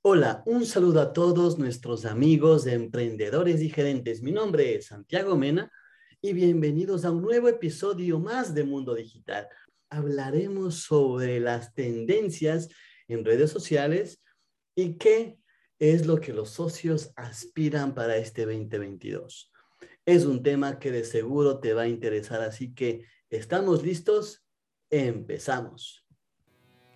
Hola, un saludo a todos nuestros amigos emprendedores y gerentes. Mi nombre es Santiago Mena y bienvenidos a un nuevo episodio más de Mundo Digital. Hablaremos sobre las tendencias en redes sociales y qué es lo que los socios aspiran para este 2022. Es un tema que de seguro te va a interesar, así que ¿estamos listos? Empezamos.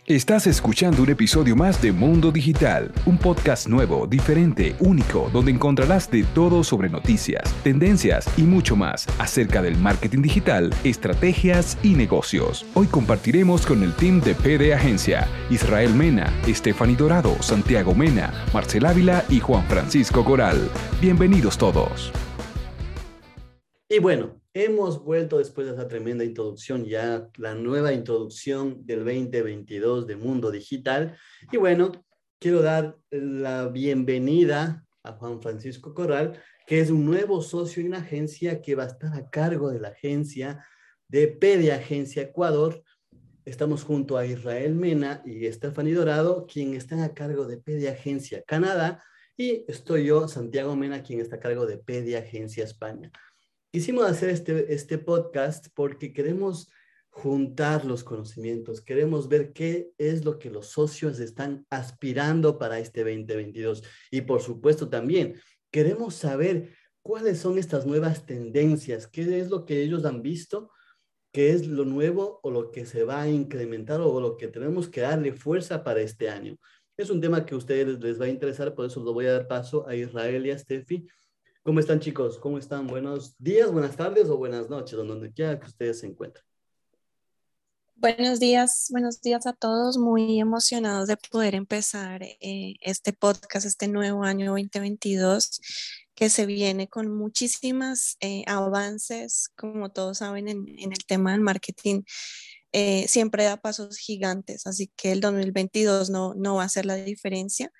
Estás escuchando un episodio más de Mundo Digital, un podcast nuevo, diferente, único, donde encontrarás de todo sobre noticias, tendencias y mucho más acerca del marketing digital, estrategias y negocios. Hoy compartiremos con el team de PD Agencia, Israel Mena, Stephanie Dorado, Santiago Mena, Marcel Ávila y Juan Francisco Coral. Bienvenidos todos. Y bueno, Hemos vuelto después de esa tremenda introducción, ya la nueva introducción del 2022 de Mundo Digital. Y bueno, quiero dar la bienvenida a Juan Francisco Corral, que es un nuevo socio en una agencia que va a estar a cargo de la agencia de Pedia Agencia Ecuador. Estamos junto a Israel Mena y Stephanie Dorado, quien están a cargo de Pedia Agencia Canadá, y estoy yo, Santiago Mena, quien está a cargo de Pedia Agencia España. Quisimos hacer este, este podcast porque queremos juntar los conocimientos, queremos ver qué es lo que los socios están aspirando para este 2022 y por supuesto también queremos saber cuáles son estas nuevas tendencias, qué es lo que ellos han visto, qué es lo nuevo o lo que se va a incrementar o lo que tenemos que darle fuerza para este año. Es un tema que a ustedes les va a interesar, por eso lo voy a dar paso a Israel y a Steffi ¿Cómo están chicos? ¿Cómo están? Buenos días, buenas tardes o buenas noches, donde quiera que ustedes se encuentren. Buenos días, buenos días a todos. Muy emocionados de poder empezar eh, este podcast, este nuevo año 2022 que se viene con muchísimas eh, avances, como todos saben, en, el tema del marketing. Eh, siempre da pasos gigantes, así que el 2022 no, no va a ser la diferencia.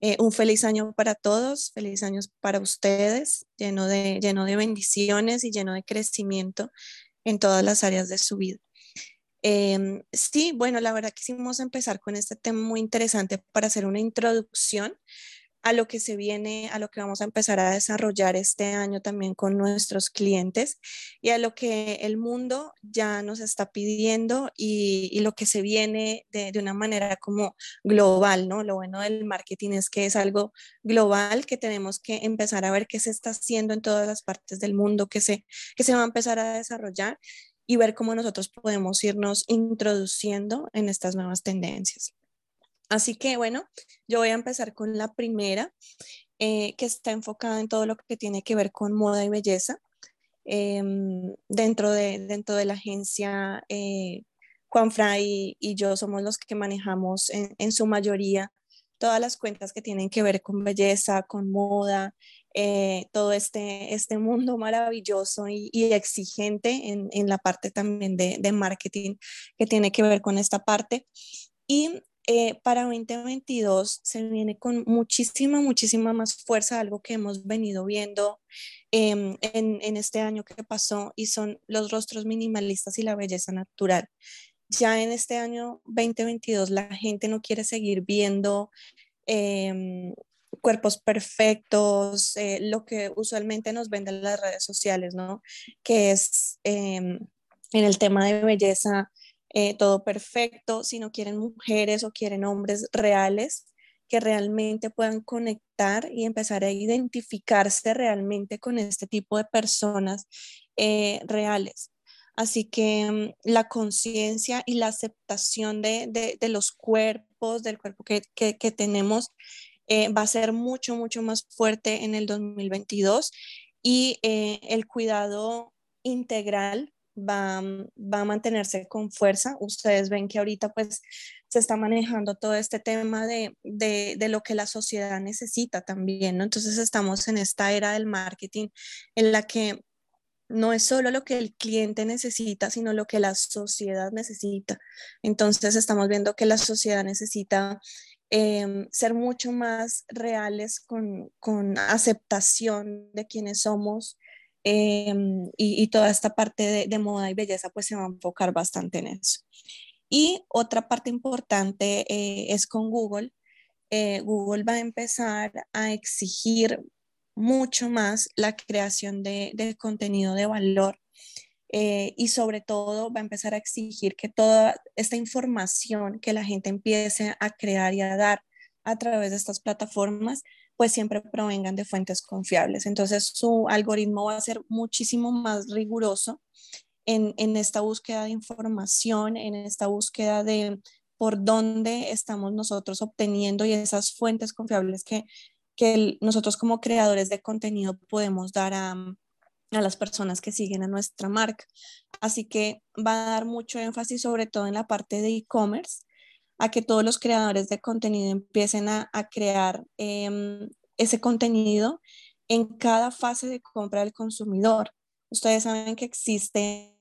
Eh, un feliz año para todos, feliz año para ustedes, lleno de, lleno de bendiciones y lleno de crecimiento en todas las áreas de su vida. Em, sí, bueno, la verdad quisimos empezar con este tema muy interesante para hacer una introducción a lo que se viene, a lo que vamos a empezar a desarrollar este año también con nuestros clientes y a lo que el mundo ya nos está pidiendo y, lo que se viene de, una manera como global, ¿no? Lo bueno del marketing es que es algo global que tenemos que empezar a ver qué se está haciendo en todas las partes del mundo, que se, que se va a empezar a desarrollar y ver cómo nosotros podemos irnos introduciendo en estas nuevas tendencias. Así que bueno, yo voy a empezar con la primera, eh, que está enfocada en todo lo que tiene que ver con moda y belleza. Em, dentro, de, dentro de la agencia, eh, Juan Fray y, yo somos los que manejamos en, su mayoría todas las cuentas que tienen que ver con belleza, con moda, eh, todo este, este mundo maravilloso y, exigente en, en, la parte también de, de, marketing que tiene que ver con esta parte. Y eh, para 2022 se viene con muchísima, muchísima más fuerza, algo que hemos venido viendo em, en, en, este año que pasó y son los rostros minimalistas y la belleza natural. Ya en este año 2022 la gente no quiere seguir viendo em, cuerpos perfectos, eh, lo que usualmente nos venden las redes sociales, ¿no? Que es em, en el tema de belleza eh, todo perfecto, si no quieren mujeres o quieren hombres reales que realmente puedan conectar y empezar a identificarse realmente con este tipo de personas eh, reales. Así que mm, la conciencia y la aceptación de, los cuerpos, del cuerpo que, tenemos, eh, va a ser mucho, mucho más fuerte en el 2022 y el cuidado integral va, va a mantenerse con fuerza. Ustedes ven que ahorita pues se está manejando todo este tema de, de, de, lo que la sociedad necesita también, ¿no? Entonces estamos en esta era del marketing en la que no es solo lo que el cliente necesita, sino lo que la sociedad necesita. Entonces estamos viendo que la sociedad necesita em, ser mucho más reales con, con aceptación de quienes somos, Em, y, toda esta parte de, moda y belleza pues se va a enfocar bastante en eso. Y otra parte importante eh, es con Google, eh, Google va a empezar a exigir mucho más la creación de, contenido de valor eh, y sobre todo va a empezar a exigir que toda esta información que la gente empiece a crear y a dar a través de estas plataformas, pues siempre provengan de fuentes confiables. Entonces su algoritmo va a ser muchísimo más riguroso en, esta búsqueda de información, en esta búsqueda de por dónde estamos nosotros obteniendo y esas fuentes confiables que, que nosotros como creadores de contenido podemos dar a, a las personas que siguen a nuestra marca. Así que va a dar mucho énfasis sobre todo en la parte de e-commerce, a que todos los creadores de contenido empiecen a, crear em, ese contenido en cada fase de compra del consumidor. Ustedes saben que existe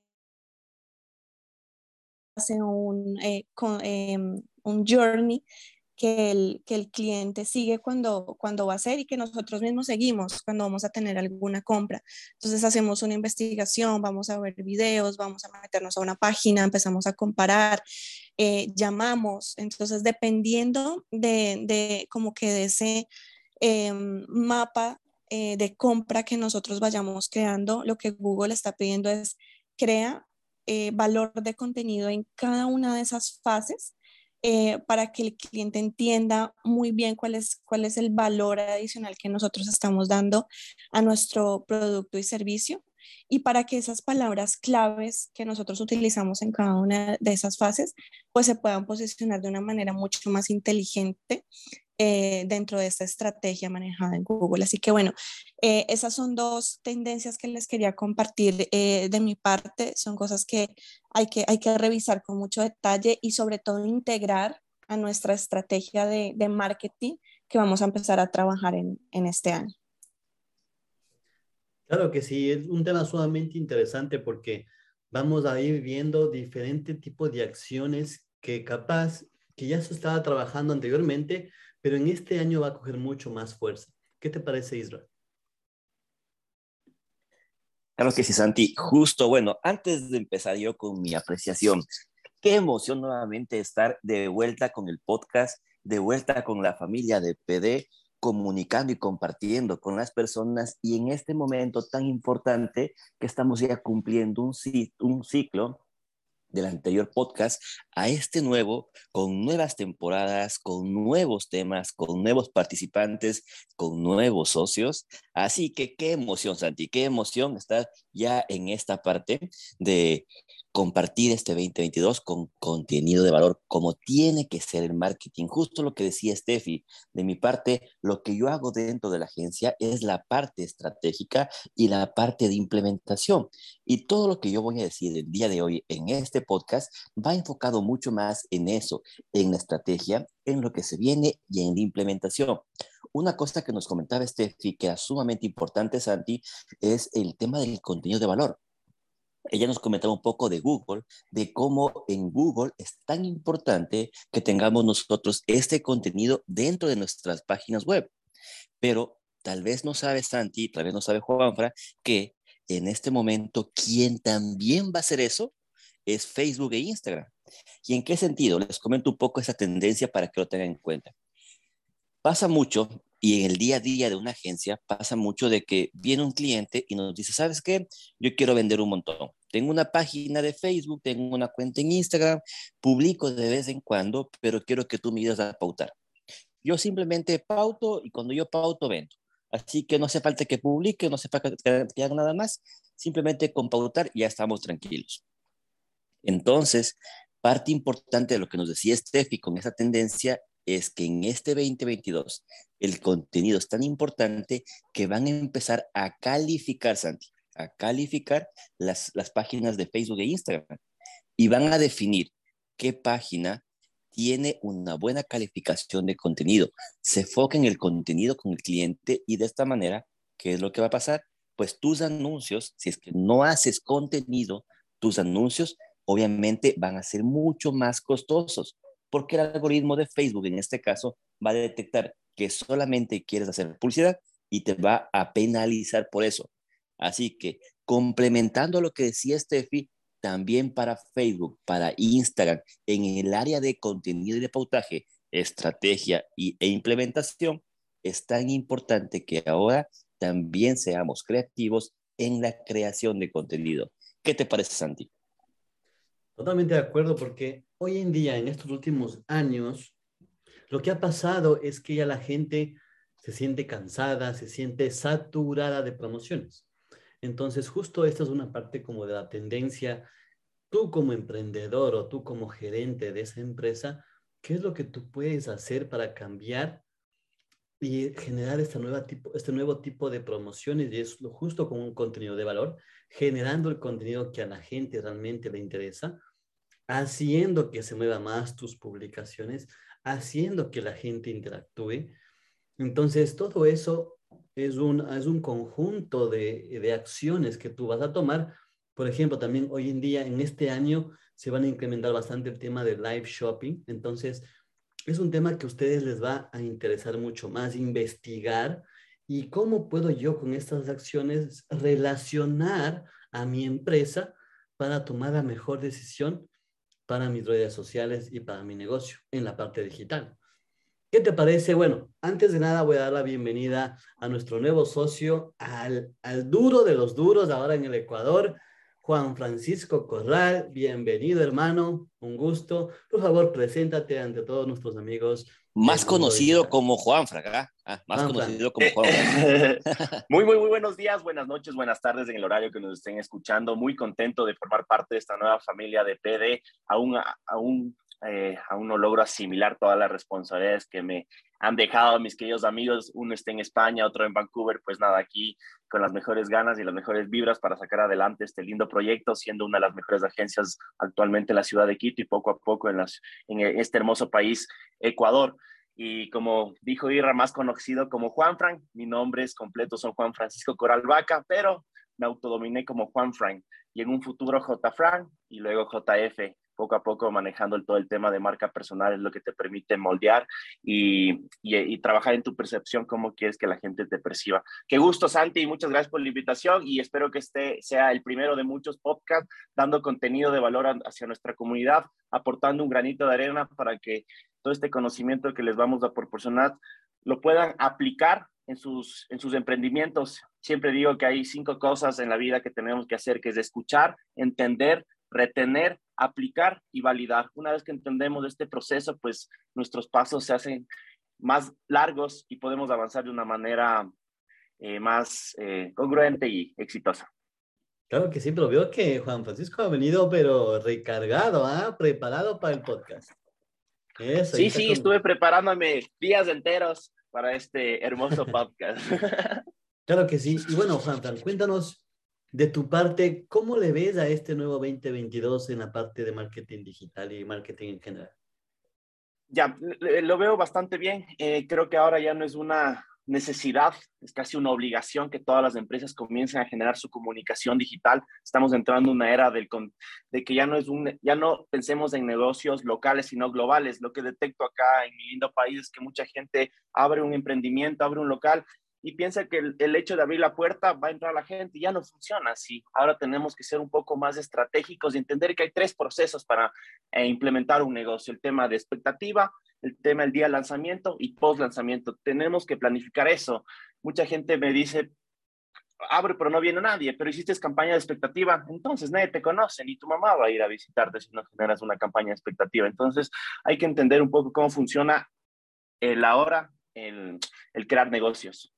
un, eh, em, un journey que el, que el cliente sigue cuando, cuando va a hacer y que nosotros mismos seguimos cuando vamos a tener alguna compra. Entonces hacemos una investigación, vamos a ver videos, vamos a meternos a una página, empezamos a comparar, eh, llamamos. Entonces dependiendo de, de como que de ese em, mapa eh, de compra que nosotros vayamos creando, lo que Google está pidiendo es crea eh, valor de contenido en cada una de esas fases eh, para que el cliente entienda muy bien cuál es, cuál es el valor adicional que nosotros estamos dando a nuestro producto y servicio y para que esas palabras claves que nosotros utilizamos en cada una de esas fases pues se puedan posicionar de una manera mucho más inteligente eh, dentro de esta estrategia manejada en Google. Así que bueno, eh, esas son dos tendencias que les quería compartir eh, de mi parte. Son cosas que hay, que hay que revisar con mucho detalle y sobre todo integrar a nuestra estrategia de, de marketing que vamos a empezar a trabajar en, en este año. Claro que sí, es un tema sumamente interesante porque vamos a ir viendo diferentes tipos de acciones que capaz que ya se estaba trabajando anteriormente, pero en este año va a coger mucho más fuerza. ¿Qué te parece, Israel? Claro que sí, Santi. Justo, bueno, antes de empezar yo con mi apreciación, qué emoción nuevamente estar de vuelta con el podcast, de vuelta con la familia de PD, comunicando y compartiendo con las personas y en este momento tan importante que estamos ya cumpliendo un, ciclo del anterior podcast a este nuevo, con nuevas temporadas, con nuevos temas, con nuevos participantes, con nuevos socios. Así que qué emoción, Santi, qué emoción estar ya en esta parte de compartir este 2022 con contenido de valor, como tiene que ser el marketing. Justo lo que decía Steffi, de mi parte, lo que yo hago dentro de la agencia es la parte estratégica y la parte de implementación. Y todo lo que yo voy a decir el día de hoy en este podcast va enfocado mucho más en eso, en la estrategia, en lo que se viene y en la implementación. Una cosa que nos comentaba Steffi, que era sumamente importante, Santi, es el tema del contenido de valor ella nos comentaba un poco de Google, de cómo en Google es tan importante que tengamos nosotros este contenido dentro de nuestras páginas web. Pero tal vez no sabe Santi, tal vez no sabe Juanfra, que en este momento quien también va a hacer eso es Facebook e Instagram. ¿Y en qué sentido? Les comento un poco esa tendencia para que lo tengan en cuenta. Pasa mucho y en el día a día de una agencia pasa mucho de que viene un cliente y nos dice, ¿sabes qué? Yo quiero vender un montón. Tengo una página de Facebook, tengo una cuenta en Instagram, publico de vez en cuando, pero quiero que tú me ayudes a pautar. Yo simplemente pauto y cuando yo pauto vendo. Así que no hace falta que publique, no hace falta que haga nada más, simplemente con pautar ya estamos tranquilos. Entonces, parte importante de lo que nos decía Steffi con esa tendencia es que en este 2022 el contenido es tan importante que van a empezar a calificar, Santi, a calificar las, las páginas de Facebook e Instagram y van a definir qué página tiene una buena calificación de contenido. Se enfoca en el contenido con el cliente y de esta manera, ¿qué es lo que va a pasar? Pues tus anuncios, si es que no haces contenido, tus anuncios obviamente van a ser mucho más costosos porque el algoritmo de Facebook en este caso va a detectar que solamente quieres hacer publicidad y te va a penalizar por eso. Así que complementando lo que decía Steffi, también para Facebook, para Instagram, en el área de contenido y de pautaje, estrategia y, e implementación, es tan importante que ahora también seamos creativos en la creación de contenido. ¿Qué te parece, Santi? Totalmente de acuerdo, porque hoy en día, en estos últimos años, lo que ha pasado es que ya la gente se siente cansada, se siente saturada de promociones. Entonces, justo esta es una parte como de la tendencia, tú como emprendedor o tú como gerente de esa empresa, ¿qué es lo que tú puedes hacer para cambiar y generar esta nueva tipo, este nuevo tipo de promociones? Y es justo con un contenido de valor, generando el contenido que a la gente realmente le interesa, haciendo que se mueva más tus publicaciones, haciendo que la gente interactúe. Entonces, todo eso es un, es un conjunto de, de acciones que tú vas a tomar. Por ejemplo, también hoy en día, en este año, se van a incrementar bastante el tema de live shopping. Entonces, es un tema que a ustedes les va a interesar mucho más, investigar y cómo puedo yo con estas acciones relacionar a mi empresa para tomar la mejor decisión para mis redes sociales y para mi negocio en la parte digital. ¿Qué te parece? Bueno, antes de nada voy a dar la bienvenida a nuestro nuevo socio, al, al duro de los duros ahora en el Ecuador, Juan Francisco Corral. Bienvenido, hermano. Un gusto. Por favor, preséntate ante todos nuestros amigos. Más conocido como Juan Fraga. Ah, más conocido como Juan. muy, muy, muy buenos días, buenas noches, buenas tardes en el horario que nos estén escuchando. Muy contento de formar parte de esta nueva familia de PD. Aún, aún eh, aún no logro asimilar todas las responsabilidades que me han dejado mis queridos amigos. Uno está en España, otro en Vancouver. Pues nada, aquí con las mejores ganas y las mejores vibras para sacar adelante este lindo proyecto, siendo una de las mejores agencias actualmente en la ciudad de Quito y poco a poco en, las, en este hermoso país, Ecuador. Y como dijo Irra, más conocido como Juan Frank, mi nombre es completo, son Juan Francisco Coral Vaca, pero me autodominé como Juan Frank y en un futuro J. Frank y luego JF poco a poco manejando todo el tema de marca personal es lo que te permite moldear y, trabajar en tu percepción, cómo quieres que la gente te perciba. Qué gusto, Santi, y muchas gracias por la invitación y espero que este sea el primero de muchos podcasts dando contenido de valor hacia nuestra comunidad, aportando un granito de arena para que todo este conocimiento que les vamos a proporcionar lo puedan aplicar en sus, en sus emprendimientos. Siempre digo que hay cinco cosas en la vida que tenemos que hacer, que es escuchar, entender, retener, aplicar y validar. Una vez que entendemos este proceso, pues nuestros pasos se hacen más largos y podemos avanzar de una manera eh, más eh, congruente y exitosa. Claro que sí, pero veo que Juan Francisco ha venido, pero recargado, ¿ah? preparado para el podcast. sí, sí, estuve preparándome días enteros para este hermoso podcast. claro que sí. Y bueno, Juan, cuéntanos de tu parte, ¿cómo le ves a este nuevo 2022 en la parte de marketing digital y marketing en general? Ya, lo veo bastante bien. Eh, creo que ahora ya no es una necesidad, es casi una obligación que todas las empresas comiencen a generar su comunicación digital. Estamos entrando en una era del, de que ya no, es un, ya no pensemos en negocios locales, sino globales. Lo que detecto acá en mi lindo país es que mucha gente abre un emprendimiento, abre un local y piensa que el, hecho de abrir la puerta va a entrar la gente ya no funciona así. Ahora tenemos que ser un poco más estratégicos y entender que hay tres procesos para eh, implementar un negocio. El tema de expectativa, el tema del día de lanzamiento y post lanzamiento. Tenemos que planificar eso. Mucha gente me dice, abre pero no viene nadie, pero hiciste campaña de expectativa, entonces nadie te conoce, ni tu mamá va a ir a visitarte si no generas una campaña de expectativa. Entonces hay que entender un poco cómo funciona el ahora, el, el crear negocios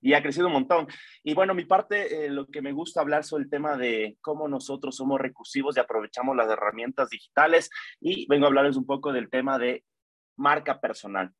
y ha crecido un montón. Y bueno, mi parte, eh, lo que me gusta hablar sobre el tema de cómo nosotros somos recursivos y aprovechamos las herramientas digitales y vengo a hablarles un poco del tema de marca personal.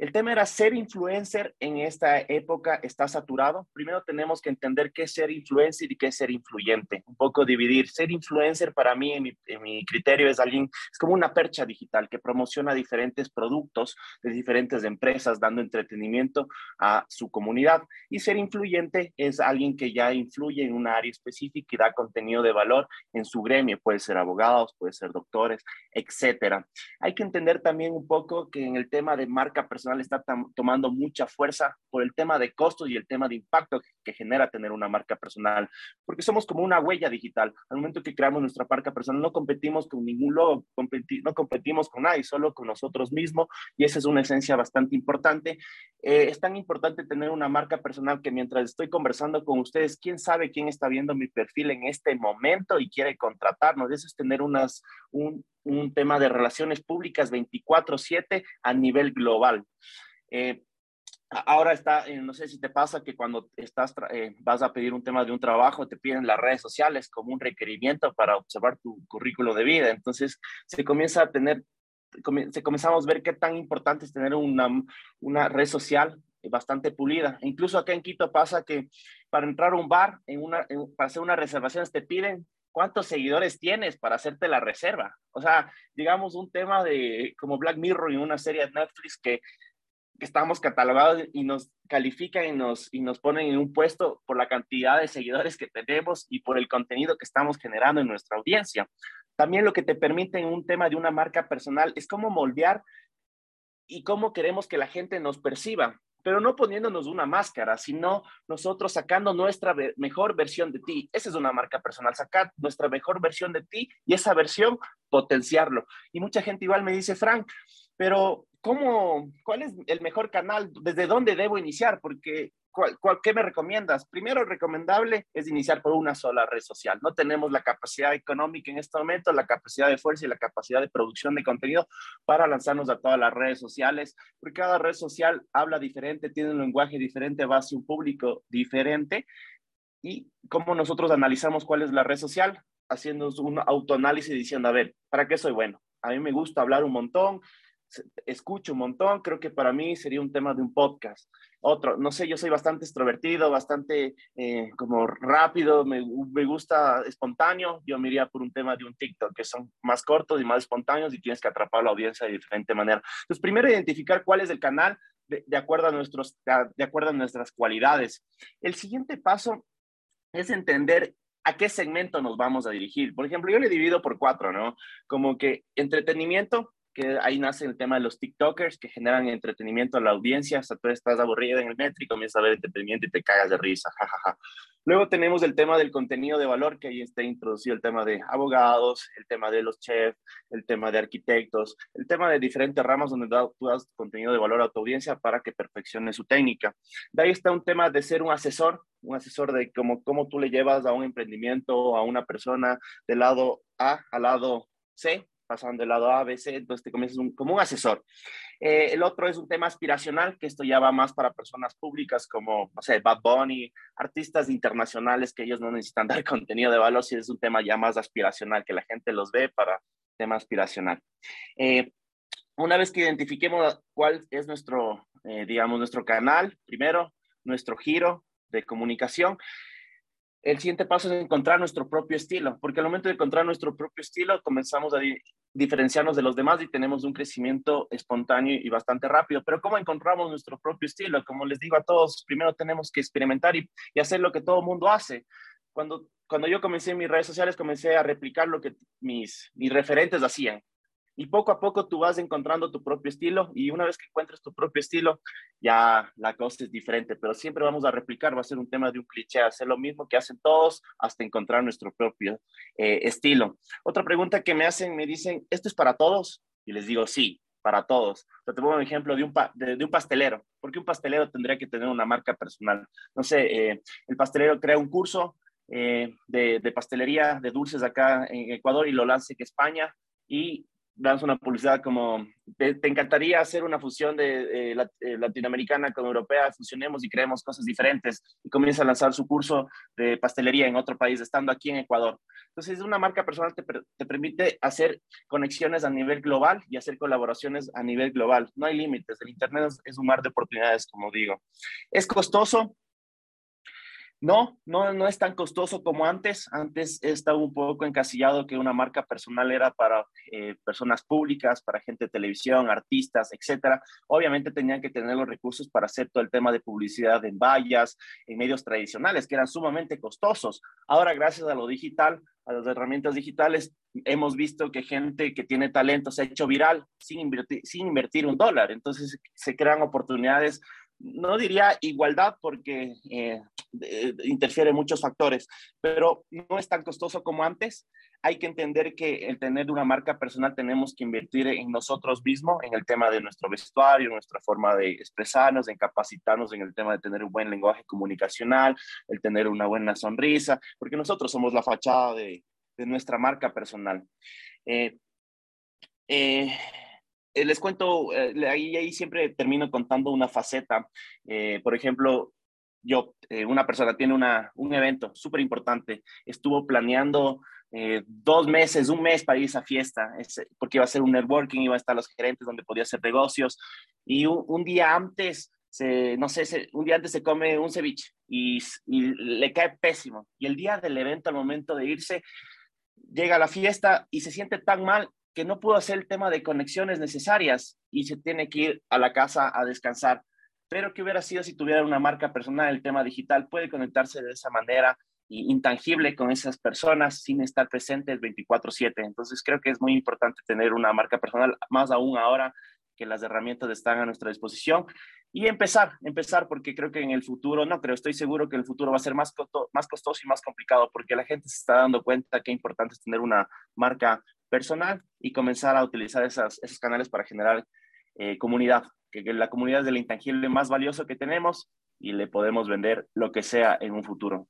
El tema era ser influencer en esta época está saturado. Primero tenemos que entender qué es ser influencer y qué es ser influyente. Un poco dividir. Ser influencer para mí, en mi, criterio, es alguien, es como una percha digital que promociona diferentes productos de diferentes empresas, dando entretenimiento a su comunidad. Y ser influyente es alguien que ya influye en un área específica y da contenido de valor en su gremio. Puede ser abogados, puede ser doctores, etcétera. Hay que entender también un poco que en el tema de marca personal, personal está tomando mucha fuerza por el tema de costos y el tema de impacto que, genera tener una marca personal, porque somos como una huella digital. Al momento que creamos nuestra marca personal, no competimos con ningún logo, no competimos con nadie, solo con nosotros mismos, y esa es una esencia bastante importante. Eh, es tan importante tener una marca personal que mientras estoy conversando con ustedes, quién sabe quién está viendo mi perfil en este momento y quiere contratarnos. Eso es tener unas, un, un tema de relaciones públicas 24/7 a nivel global. Eh, ahora está, eh, no sé si te pasa que cuando estás, eh, vas a pedir un tema de un trabajo, te piden las redes sociales como un requerimiento para observar tu currículo de vida. Entonces se comienza a tener, se comenzamos a ver qué tan importante es tener una, una red social bastante pulida. Incluso acá en Quito pasa que para entrar a un bar, en una, para hacer unas reservaciones, te piden cuántos seguidores tienes para hacerte la reserva. O sea, digamos un tema de como Black Mirror y una serie de Netflix que, que estamos catalogados y nos califican y nos, y nos ponen en un puesto por la cantidad de seguidores que tenemos y por el contenido que estamos generando en nuestra audiencia. También lo que te permite en un tema de una marca personal es cómo moldear y cómo queremos que la gente nos perciba pero no poniéndonos una máscara, sino nosotros sacando nuestra mejor versión de ti. Esa es una marca personal, sacar nuestra mejor versión de ti y esa versión potenciarlo. Y mucha gente igual me dice, Frank, pero ¿cómo, cuál es el mejor canal? ¿Desde dónde debo iniciar? Porque ¿Cuál, qué me recomiendas? Primero, recomendable es iniciar por una sola red social. No tenemos la capacidad económica en este momento, la capacidad de fuerza y la capacidad de producción de contenido para lanzarnos a todas las redes sociales, porque cada red social habla diferente, tiene un lenguaje diferente, va hacia un público diferente. Y cómo nosotros analizamos cuál es la red social, haciendo un autoanálisis diciendo, a ver, ¿para qué soy bueno? A mí me gusta hablar un montón, escucho un montón, creo que para mí sería un tema de un podcast. Otro, no sé, yo soy bastante extrovertido, bastante eh, como rápido, me, me, gusta espontáneo, yo me iría por un tema de un TikTok, que son más cortos y más espontáneos y tienes que atrapar a la audiencia de diferente manera. Entonces, primero identificar cuál es el canal de, de acuerdo, a nuestros, de acuerdo a nuestras cualidades. El siguiente paso es entender a qué segmento nos vamos a dirigir. Por ejemplo, yo le divido por cuatro, ¿no? Como que entretenimiento, que ahí nace el tema de los TikTokers que generan entretenimiento a la audiencia. Sea, tú estás aburrido en el metro y comienzas a ver entretenimiento y te cagas de risa, jajaja. Luego tenemos el tema del contenido de valor, que ahí está introducido el tema de abogados, el tema de los chefs, el tema de arquitectos, el tema de diferentes ramas donde tú das contenido de valor a tu audiencia para que perfeccione su técnica. De ahí está un tema de ser un asesor, un asesor de cómo, cómo tú le llevas a un emprendimiento, a una persona del lado A al lado C, pasando del lado A, B, C, entonces te comienzas como un asesor. Eh, el otro es un tema aspiracional, que esto ya va más para personas públicas como, no sé, Bad Bunny, artistas internacionales que ellos no necesitan dar contenido de valor, si es un tema ya más aspiracional, que la gente los ve para tema aspiracional. Eh, una vez que identifiquemos cuál es nuestro, eh, digamos, nuestro canal, primero, nuestro giro de comunicación, el siguiente paso es encontrar nuestro propio estilo, porque al momento de encontrar nuestro propio estilo comenzamos a diferenciarnos de los demás y tenemos un crecimiento espontáneo y bastante rápido. Pero ¿cómo encontramos nuestro propio estilo? Como les digo a todos, primero tenemos que experimentar y, hacer lo que todo el mundo hace. Cuando, cuando yo comencé en mis redes sociales, comencé a replicar lo que mis, mis referentes hacían y poco a poco tú vas encontrando tu propio estilo y una vez que encuentres tu propio estilo, ya la cosa es diferente, pero siempre vamos a replicar, va a ser un tema de un cliché, hacer lo mismo que hacen todos hasta encontrar nuestro propio eh, estilo. Otra pregunta que me hacen, me dicen, ¿esto es para todos? Y les digo, sí, para todos. te pongo un ejemplo de un, de, un pastelero. ¿Por qué un pastelero tendría que tener una marca personal? No sé, eh, el pastelero crea un curso eh, de, de, pastelería de dulces acá en Ecuador y lo lanza en España y damos una publicidad como, te, encantaría hacer una fusión de, latinoamericana con europea, fusionemos y creemos cosas diferentes, y comienza a lanzar su curso de pastelería en otro país, estando aquí en Ecuador. Entonces, una marca personal te, te permite hacer conexiones a nivel global y hacer colaboraciones a nivel global. No hay límites, el Internet es un mar de oportunidades, como digo. ¿Es costoso? No, no, no es tan costoso como antes. Antes estaba un poco encasillado que una marca personal era para eh, personas públicas, para gente de televisión, artistas, etcétera. Obviamente tenían que tener los recursos para hacer todo el tema de publicidad en vallas, en medios tradicionales, que eran sumamente costosos. Ahora, gracias a lo digital, a las herramientas digitales, hemos visto que gente que tiene talento se ha hecho viral sin invertir, sin invertir un dólar. Entonces se crean oportunidades no diría igualdad porque eh, interfiere muchos factores, pero no es tan costoso como antes. Hay que entender que el tener una marca personal tenemos que invertir en nosotros mismos, en el tema de nuestro vestuario, nuestra forma de expresarnos, en capacitarnos en el tema de tener un buen lenguaje comunicacional, el tener una buena sonrisa, porque nosotros somos la fachada de, nuestra marca personal. eh, eh eh, les cuento, eh, ahí, siempre termino contando una faceta. Eh, por ejemplo, yo, una persona tiene una, un evento súper importante, estuvo planeando dos meses, un mes para ir a esa fiesta, porque iba a ser un networking, iba a estar los gerentes donde podía hacer negocios, y un, día antes, se, no sé, un día antes se come un ceviche y le cae pésimo. Y el día del evento, al momento de irse, llega a la fiesta y se siente tan mal que no pudo hacer el tema de conexiones necesarias y se tiene que ir a la casa a descansar. Pero que hubiera sido si tuviera una marca personal, el tema digital puede conectarse de esa manera intangible con esas personas sin estar presentes 24/7. Entonces creo que es muy importante tener una marca personal, más aún ahora que las herramientas están a nuestra disposición y empezar, empezar porque creo que en el futuro, no creo, estoy seguro que el futuro va a ser más, más costoso y más complicado porque la gente se está dando cuenta que es importante tener una marca personal y comenzar a utilizar esas, esos canales para generar eh, comunidad, que, la comunidad es el intangible más valioso que tenemos y le podemos vender lo que sea en un futuro.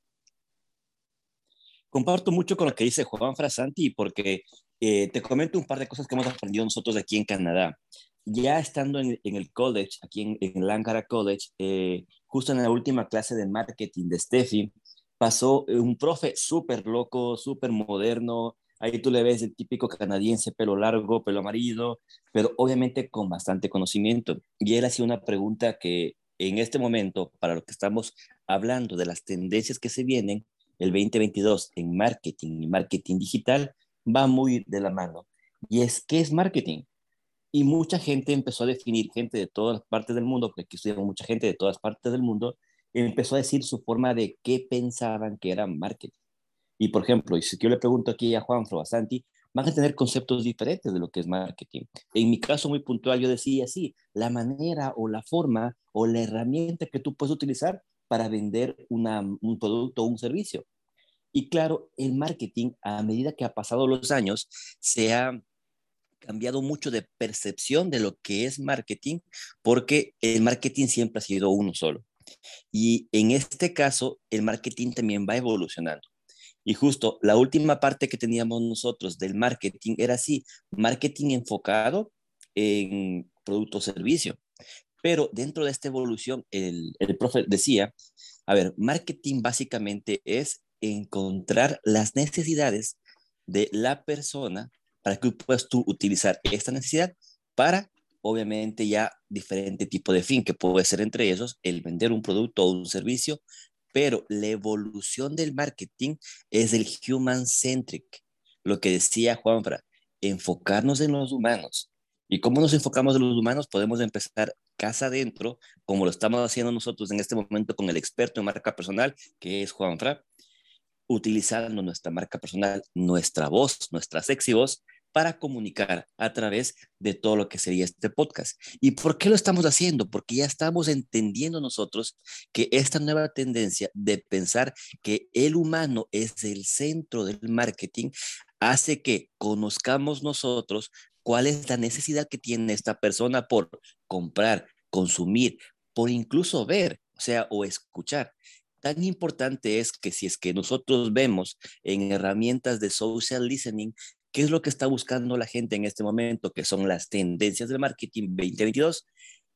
Comparto mucho con lo que dice Juan Frasanti porque eh, te comento un par de cosas que hemos aprendido nosotros aquí en Canadá. Ya estando en, el college, aquí en, en Lankara College, eh, justo en la última clase de marketing de Steffi, pasó un profe súper loco, súper moderno, Ahí tú le ves el típico canadiense, pelo largo, pelo amarillo, pero obviamente con bastante conocimiento. Y él hacía una pregunta que en este momento, para lo que estamos hablando de las tendencias que se vienen, el 2022 en marketing y marketing digital, va muy de la mano. Y es, ¿qué es marketing? Y mucha gente empezó a definir, gente de todas partes del mundo, porque aquí estudiamos mucha gente de todas partes del mundo, empezó a decir su forma de qué pensaban que era marketing. Y por ejemplo, y si yo le pregunto aquí a Juan o a Santi, van a tener conceptos diferentes de lo que es marketing. En mi caso muy puntual, yo decía sí, la manera o la forma o la herramienta que tú puedes utilizar para vender una, un producto o un servicio. Y claro, el marketing, a medida que ha pasado los años, se ha cambiado mucho de percepción de lo que es marketing, porque el marketing siempre ha sido uno solo. Y en este caso, el marketing también va evolucionando. Y justo la última parte que teníamos nosotros del marketing era así, marketing enfocado en producto o servicio. Pero dentro de esta evolución, el, el profe decía, a ver, marketing básicamente es encontrar las necesidades de la persona para que puedas tú utilizar esta necesidad para, obviamente, ya diferente tipo de fin, que puede ser entre ellos el vender un producto o un servicio pero la evolución del marketing es el human centric, lo que decía Juanfra, enfocarnos en los humanos. ¿Y cómo nos enfocamos en los humanos? Podemos empezar casa adentro, como lo estamos haciendo nosotros en este momento con el experto en marca personal, que es Juanfra, utilizando nuestra marca personal, nuestra voz, nuestra sexy voz, para comunicar a través de todo lo que sería este podcast. ¿Y por qué lo estamos haciendo? Porque ya estamos entendiendo nosotros que esta nueva tendencia de pensar que el humano es el centro del marketing hace que conozcamos nosotros cuál es la necesidad que tiene esta persona por comprar, consumir, por incluso ver, o sea, o escuchar. Tan importante es que si es que nosotros vemos en herramientas de social listening ¿Qué es lo que está buscando la gente en este momento? Que son las tendencias del marketing 2022.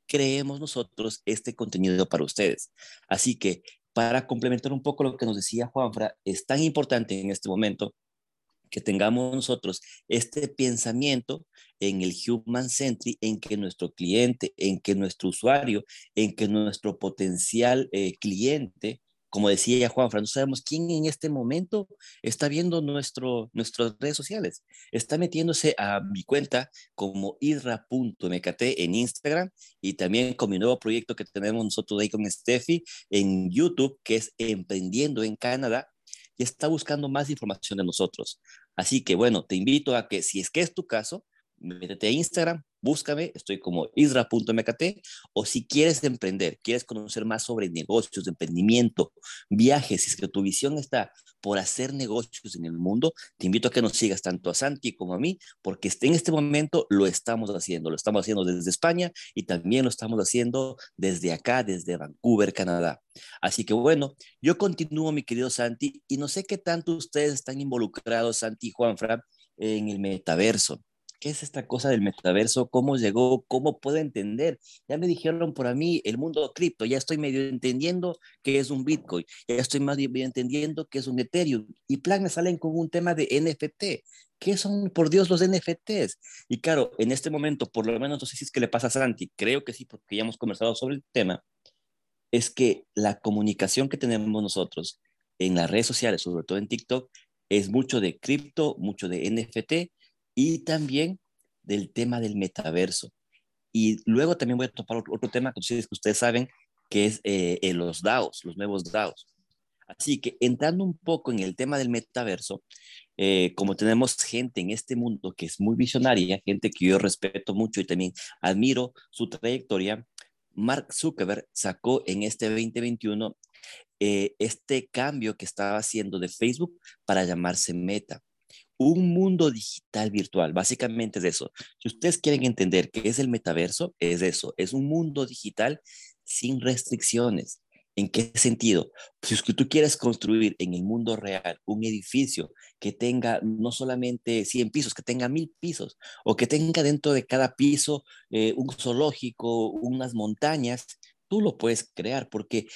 Creemos nosotros este contenido para ustedes. Así que para complementar un poco lo que nos decía Juanfra, es tan importante en este momento que tengamos nosotros este pensamiento en el human centric, en que nuestro cliente, en que nuestro usuario, en que nuestro potencial eh, cliente como decía Juan no sabemos quién en este momento está viendo nuestro, nuestras redes sociales. Está metiéndose a mi cuenta como idra.mkt en Instagram y también con mi nuevo proyecto que tenemos nosotros ahí con Steffi en YouTube, que es Emprendiendo en Canadá, y está buscando más información de nosotros. Así que bueno, te invito a que si es que es tu caso, métete a Instagram, búscame, estoy como isra.mkt, o si quieres emprender, quieres conocer más sobre negocios, emprendimiento, viajes, si es que tu visión está por hacer negocios en el mundo, te invito a que nos sigas tanto a Santi como a mí, porque en este momento lo estamos haciendo, lo estamos haciendo desde España y también lo estamos haciendo desde acá, desde Vancouver, Canadá. Así que bueno, yo continúo, mi querido Santi, y no sé qué tanto ustedes están involucrados, Santi y Juanfra, en el metaverso. ¿Qué es esta cosa del metaverso? ¿Cómo llegó? ¿Cómo puedo entender? Ya me dijeron por a mí el mundo cripto, ya estoy medio entendiendo qué es un Bitcoin, ya estoy medio entendiendo qué es un Ethereum. Y plan me salen con un tema de NFT. ¿Qué son, por Dios, los NFTs? Y claro, en este momento, por lo menos no sé si es que le pasa a Santi, creo que sí, porque ya hemos conversado sobre el tema, es que la comunicación que tenemos nosotros en las redes sociales, sobre todo en TikTok, es mucho de cripto, mucho de NFT y también del tema del metaverso. Y luego también voy a topar otro, tema que ustedes, que ustedes saben, que es eh, los DAOs, los nuevos DAOs. Así que entrando un poco en el tema del metaverso, eh, como tenemos gente en este mundo que es muy visionaria, gente que yo respeto mucho y también admiro su trayectoria, Mark Zuckerberg sacó en este 2021 eh, este cambio que estaba haciendo de Facebook para llamarse Meta un mundo digital virtual. Básicamente es eso. Si ustedes quieren entender qué es el metaverso, es eso. Es un mundo digital sin restricciones. ¿En qué sentido? Si es que tú quieres construir en el mundo real un edificio que tenga no solamente 100 pisos, que tenga mil pisos, o que tenga dentro de cada piso eh, un zoológico, unas montañas, tú lo puedes crear porque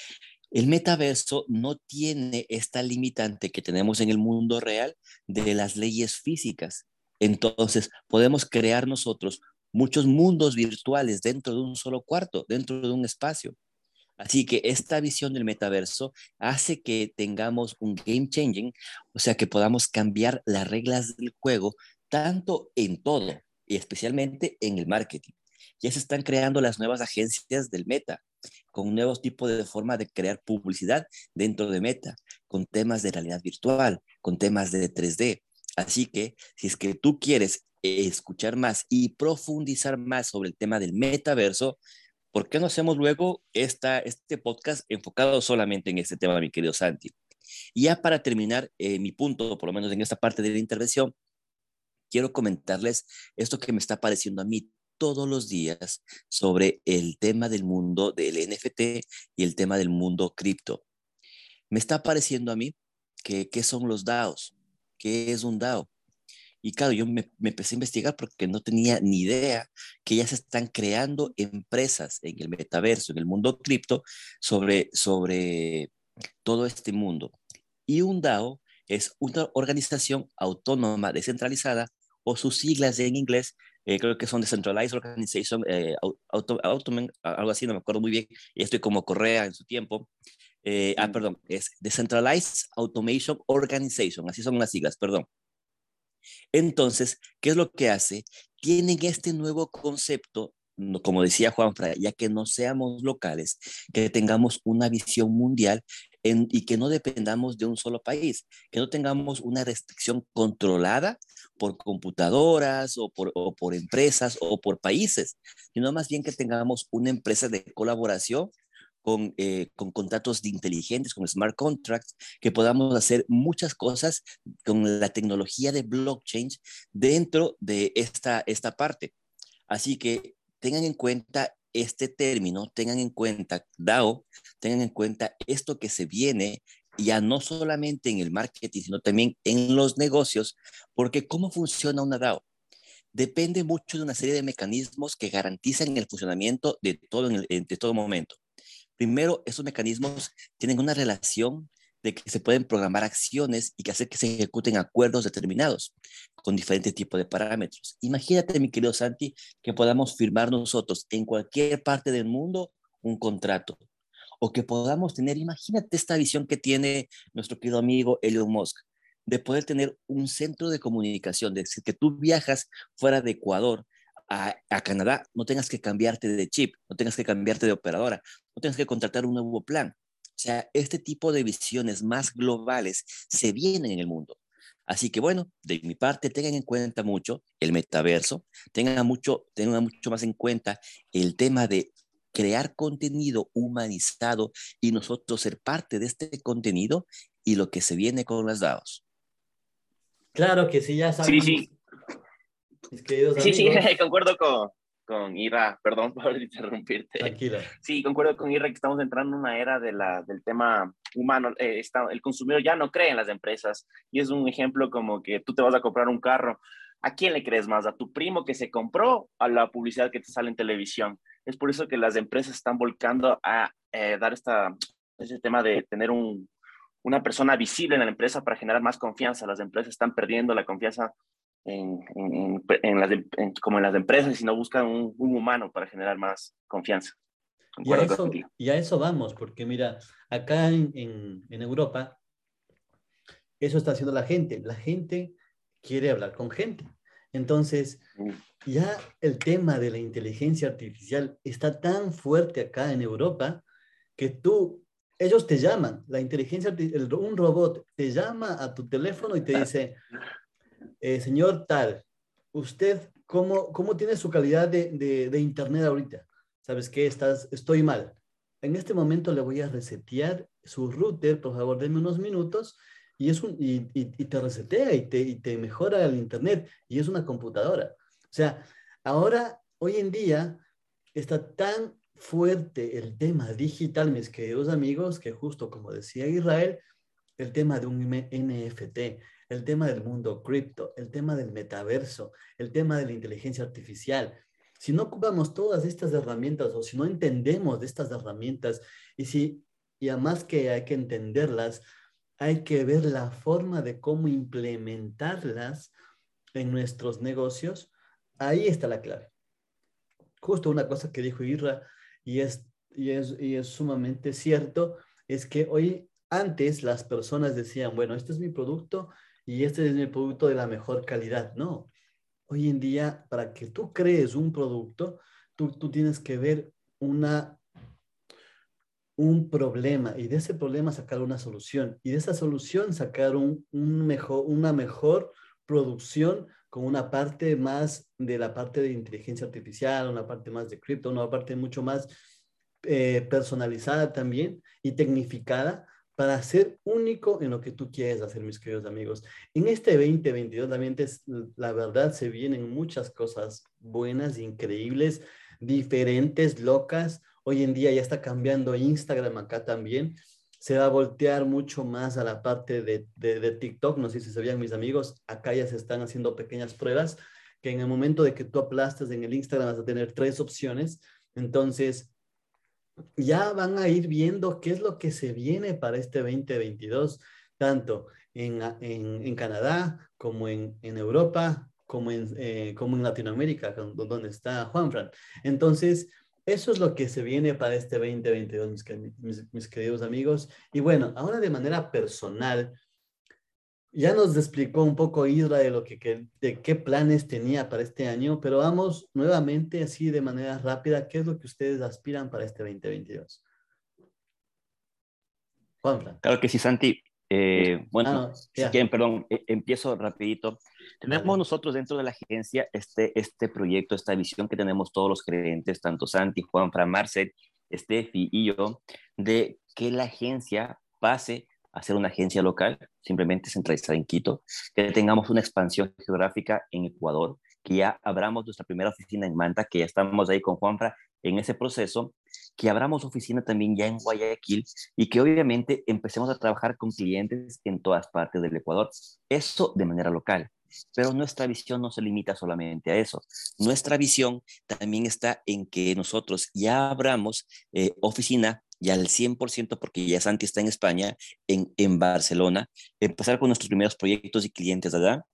el metaverso no tiene esta limitante que tenemos en el mundo real de las leyes físicas. Entonces, podemos crear nosotros muchos mundos virtuales dentro de un solo cuarto, dentro de un espacio. Así que esta visión del metaverso hace que tengamos un game changing, o sea, que podamos cambiar las reglas del juego tanto en todo y especialmente en el marketing. Ya se están creando las nuevas agencias del meta con nuevos tipos de forma de crear publicidad dentro de Meta, con temas de realidad virtual, con temas de 3D. Así que si es que tú quieres escuchar más y profundizar más sobre el tema del metaverso, ¿por qué no hacemos luego esta, este podcast enfocado solamente en este tema, mi querido Santi? Ya para terminar eh, mi punto, por lo menos en esta parte de la intervención, quiero comentarles esto que me está pareciendo a mí todos los días sobre el tema del mundo del NFT y el tema del mundo cripto. Me está pareciendo a mí que qué son los DAOs, qué es un DAO. Y claro, yo me, empecé a investigar porque no tenía ni idea que ya se están creando empresas en el metaverso, en el mundo cripto, sobre, sobre todo este mundo. Y un DAO es una organización autónoma descentralizada o sus siglas en inglés eh, creo que son Decentralized Organization, eh, algo así, no me acuerdo muy bien, y estoy como Correa en su tiempo. Eh, ah, perdón, es Decentralized Automation Organization, así son las siglas, perdón. Entonces, ¿qué es lo que hace? Tienen este nuevo concepto, como decía Juan ya que no seamos locales, que tengamos una visión mundial y que no dependamos de un solo país, que no tengamos una restricción controlada por computadoras o por, por empresas o por países, sino más bien que tengamos una empresa de colaboración con, eh, con, contratos inteligentes, con smart contracts, que podamos hacer muchas cosas con la tecnología de blockchain dentro de esta, esta parte. Así que tengan en cuenta este término, tengan en cuenta DAO, tengan en cuenta esto que se viene ya no solamente en el marketing, sino también en los negocios, porque ¿cómo funciona una DAO? Depende mucho de una serie de mecanismos que garantizan el funcionamiento de todo, en de todo momento. Primero, esos mecanismos tienen una relación de que se pueden programar acciones y que hacer que se ejecuten acuerdos determinados con diferentes tipos de parámetros. Imagínate, mi querido Santi, que podamos firmar nosotros en cualquier parte del mundo un contrato o que podamos tener, imagínate esta visión que tiene nuestro querido amigo Elon Musk, de poder tener un centro de comunicación, de decir que tú viajas fuera de Ecuador a, Canadá, no tengas que cambiarte de chip, no tengas que cambiarte de operadora, no tengas que contratar un nuevo plan. O sea, este tipo de visiones más globales se vienen en el mundo. Así que bueno, de mi parte, tengan en cuenta mucho el metaverso, tengan mucho, tengan mucho más en cuenta el tema de crear contenido humanizado y nosotros ser parte de este contenido y lo que se viene con las DAOs. Claro que sí, ya sabemos. Sí, sí. sí, sí, concuerdo con, con Ira, perdón por interrumpirte. Tranquilo. Sí, concuerdo con Ira que estamos entrando en una era de la, del tema humano. Eh, está, el consumidor ya no cree en las empresas y es un ejemplo como que tú te vas a comprar un carro. ¿A quién le crees más? ¿A tu primo que se compró? ¿A la publicidad que te sale en televisión? Es por eso que las empresas están volcando a eh, dar esta, ese tema de tener un, una persona visible en la empresa para generar más confianza. Las empresas están perdiendo la confianza en, en, las, como en las empresas, sino buscan un, un humano para generar más confianza. Y a, eso, y a, eso, vamos, porque mira, acá en, en, Europa, eso está haciendo la gente. La gente quiere hablar con gente. Entonces, mm. ya el tema de la inteligencia artificial está tan fuerte acá en Europa que tú, ellos te llaman, la inteligencia artificial, un robot te llama a tu teléfono y te dice, eh, señor tal, usted, ¿cómo, cómo tiene su calidad de, de, internet ahorita? ¿Sabes qué? Estás, estoy mal. En este momento le voy a resetear su router, por favor, denme unos minutos y, es un, y, y, te resetea y te, y te mejora el internet y es una computadora. O sea, ahora, hoy en día, está tan fuerte el tema digital, mis queridos amigos, que justo como decía Israel, el tema de un NFT, el tema del mundo cripto, el tema del metaverso, el tema de la inteligencia artificial. Si no ocupamos todas estas herramientas o si no entendemos de estas herramientas y si y además que hay que entenderlas, hay que ver la forma de cómo implementarlas en nuestros negocios, ahí está la clave. Justo una cosa que dijo Irra y es, y es, y es sumamente cierto, es que hoy antes las personas decían, bueno, este es mi producto y este es mi producto de la mejor calidad. No, hoy en día, para que tú crees un producto, tú, tú tienes que ver una, un problema y de ese problema sacar una solución y de esa solución sacar un, un mejor, una mejor producción con una parte más de la parte de inteligencia artificial, una parte más de cripto, una parte mucho más eh, personalizada también y tecnificada para ser único en lo que tú quieres hacer, mis queridos amigos. En este 2022 también, la verdad, se vienen muchas cosas buenas, increíbles, diferentes, locas. Hoy en día ya está cambiando Instagram acá también. Se va a voltear mucho más a la parte de, de, TikTok. No sé si sabían mis amigos, acá ya se están haciendo pequeñas pruebas que en el momento de que tú aplastas en el Instagram vas a tener tres opciones. Entonces, ya van a ir viendo qué es lo que se viene para este 2022, tanto en, en, en Canadá como en, en Europa, como en, eh, como en Latinoamérica, donde está Juanfran. Entonces, eso es lo que se viene para este 2022, mis, mis queridos amigos. Y bueno, ahora de manera personal, ya nos explicó un poco Isra de, lo que, de qué planes tenía para este año, pero vamos nuevamente así de manera rápida, ¿qué es lo que ustedes aspiran para este 2022? Juanfran. Claro que sí, Santi. Eh, bueno, ah, si quieren, perdón, e, empiezo rapidito. Tenemos nosotros dentro de la agencia este, este proyecto, esta visión que tenemos todos los gerentes, tanto Santi, Juanfran, Marcel, Steffi y yo, de que la agencia pase hacer una agencia local, simplemente centralizada en Quito, que tengamos una expansión geográfica en Ecuador, que ya abramos nuestra primera oficina en Manta, que ya estamos ahí con Juanfra en ese proceso, que abramos oficina también ya en Guayaquil y que obviamente empecemos a trabajar con clientes en todas partes del Ecuador. Eso de manera local. Pero nuestra visión no se limita solamente a eso. Nuestra visión también está en que nosotros ya abramos eh, oficina ya al 100%, porque ya Santi está en España, en, en Barcelona, empezar con nuestros primeros proyectos y clientes allá.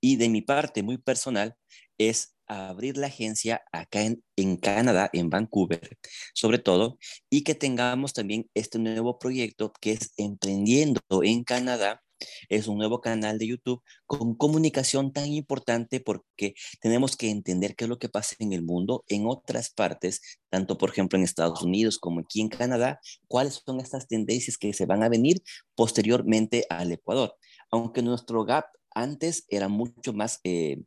Y de mi parte, muy personal, es abrir la agencia acá en, en Canadá, en Vancouver, sobre todo, y que tengamos también este nuevo proyecto que es Emprendiendo en Canadá, es un nuevo canal de YouTube con comunicación tan importante porque tenemos que entender qué es lo que pasa en el mundo, en otras partes, tanto por ejemplo en Estados Unidos como aquí en Canadá, cuáles son estas tendencias que se van a venir posteriormente al Ecuador. Aunque nuestro gap antes era mucho más eh,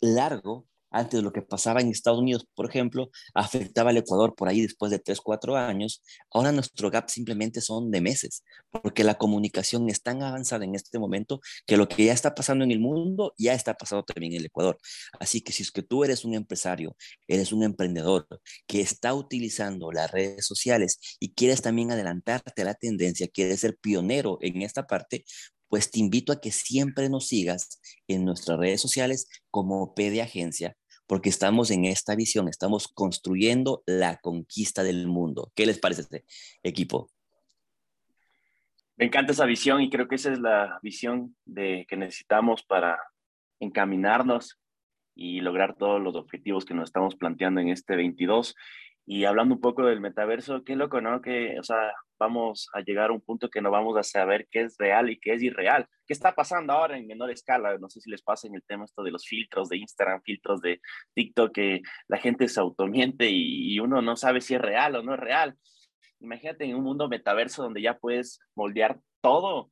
largo, antes lo que pasaba en Estados Unidos, por ejemplo, afectaba al Ecuador por ahí después de 3, 4 años, ahora nuestro gap simplemente son de meses, porque la comunicación es tan avanzada en este momento que lo que ya está pasando en el mundo ya está pasando también en el Ecuador. Así que si es que tú eres un empresario, eres un emprendedor que está utilizando las redes sociales y quieres también adelantarte a la tendencia, quieres ser pionero en esta parte, pues te invito a que siempre nos sigas en nuestras redes sociales como P de Agencia porque estamos en esta visión, estamos construyendo la conquista del mundo. ¿Qué les parece este equipo? Me encanta esa visión y creo que esa es la visión de, que necesitamos para encaminarnos y lograr todos los objetivos que nos estamos planteando en este 22. Y hablando un poco del metaverso, qué loco, ¿no? Que, o sea, vamos a llegar a un punto que no vamos a saber qué es real y qué es irreal. ¿Qué está pasando ahora en menor escala? No sé si les pasa en el tema esto de los filtros de Instagram, filtros de TikTok, que la gente se automiente y, y uno no sabe si es real o no es real. Imagínate en un mundo metaverso donde ya puedes moldear todo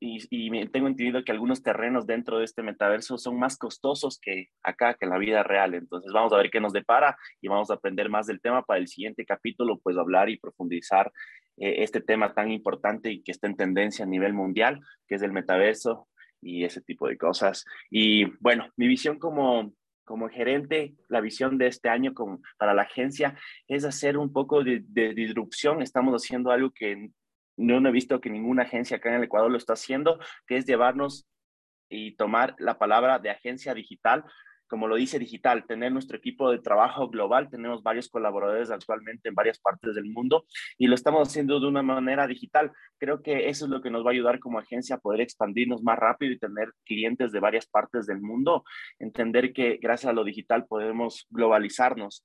y, tengo entendido que algunos terrenos dentro de este metaverso son más costosos que acá, que en la vida real. Entonces vamos a ver qué nos depara y vamos a aprender más del tema para el siguiente capítulo, pues hablar y profundizar eh, este tema tan importante y que está en tendencia a nivel mundial, que es el metaverso y ese tipo de cosas. Y bueno, mi visión como, como gerente, la visión de este año con, para la agencia es hacer un poco de, de disrupción. Estamos haciendo algo que no, he visto que ninguna agencia acá en el Ecuador lo está haciendo, que es llevarnos y tomar la palabra de agencia digital, como lo dice digital, tener nuestro equipo de trabajo global, tenemos varios colaboradores actualmente en varias partes del mundo y lo estamos haciendo de una manera digital. Creo que eso es lo que nos va a ayudar como agencia a poder expandirnos más rápido y tener clientes de varias partes del mundo, entender que gracias a lo digital podemos globalizarnos.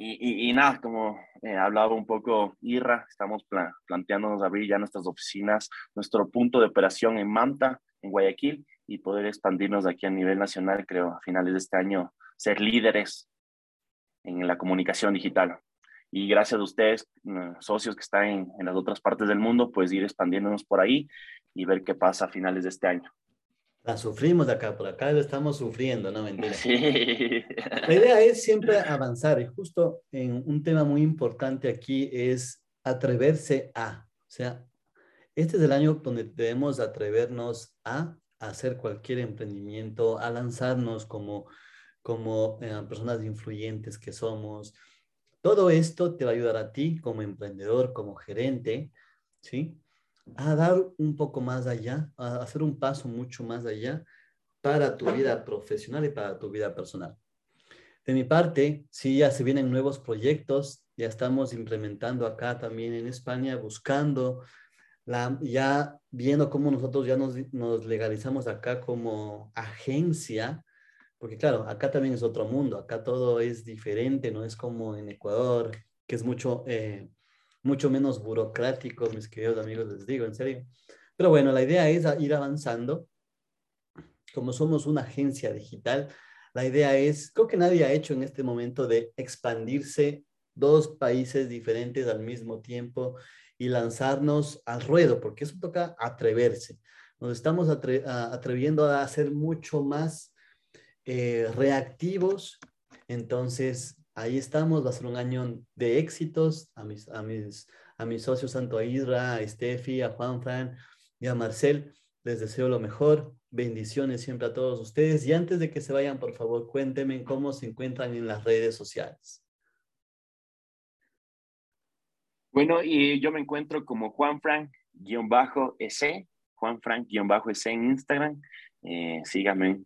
Y, nada, como eh, hablaba un poco Irra, estamos planteándonos abrir ya nuestras oficinas, nuestro punto de operación en Manta, en Guayaquil, y poder expandirnos aquí a nivel nacional, creo, a finales de este año, ser líderes en la comunicación digital. Y gracias a ustedes, mm, socios que están en, en las otras partes del mundo, pues ir expandiéndonos por ahí y ver qué pasa a finales de este año. La sufrimos de acá, por acá lo estamos sufriendo, no mentira. La idea es siempre avanzar y justo en un tema muy importante aquí es atreverse a, o sea, este es el año donde debemos atrevernos a hacer cualquier emprendimiento, a lanzarnos como, como eh, personas influyentes que somos. Todo esto te va a ayudar a ti como emprendedor, como gerente, ¿sí? A dar un poco más allá, a hacer un paso mucho más allá para tu vida profesional y para tu vida personal. De mi parte, sí, ya se vienen nuevos proyectos, ya estamos implementando acá también en España, buscando, la, ya viendo cómo nosotros ya nos, nos legalizamos acá como agencia, porque claro, acá también es otro mundo, acá todo es diferente, no es como en Ecuador, que es mucho eh, mucho menos burocrático, mis queridos amigos, les digo, en serio. Pero bueno, la idea es ir avanzando. Como somos una agencia digital, la idea es, creo que nadie ha hecho en este momento de expandirse dos países diferentes al mismo tiempo y lanzarnos al ruedo, porque eso toca atreverse. Nos estamos atreviendo a ser mucho más eh, reactivos. Entonces, ahí estamos, va a ser un año de éxitos a mis, a mis, a mis socios, tanto a Isra, a Steffi, a Juan Fran y a Marcel. Les deseo lo mejor. Bendiciones siempre a todos ustedes. Y antes de que se vayan, por favor, cuéntenme cómo se encuentran en las redes sociales. Bueno, y yo me encuentro como Juan Frank-S, Juan Frank-S en Instagram. Eh, sígame,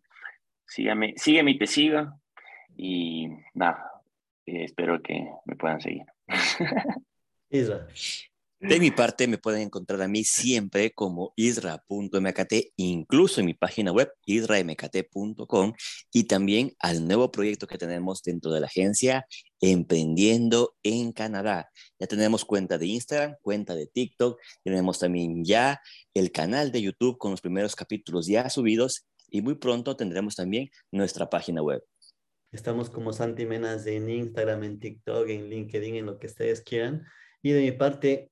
sígame, sígueme y te siga. Y nada, espero que me puedan seguir. Isa. De mi parte, me pueden encontrar a mí siempre como isra.mkt, incluso en mi página web isramkt.com y también al nuevo proyecto que tenemos dentro de la agencia Emprendiendo en Canadá. Ya tenemos cuenta de Instagram, cuenta de TikTok, tenemos también ya el canal de YouTube con los primeros capítulos ya subidos y muy pronto tendremos también nuestra página web. Estamos como Santi Menas en Instagram, en TikTok, en LinkedIn, en lo que ustedes quieran. Y de mi parte,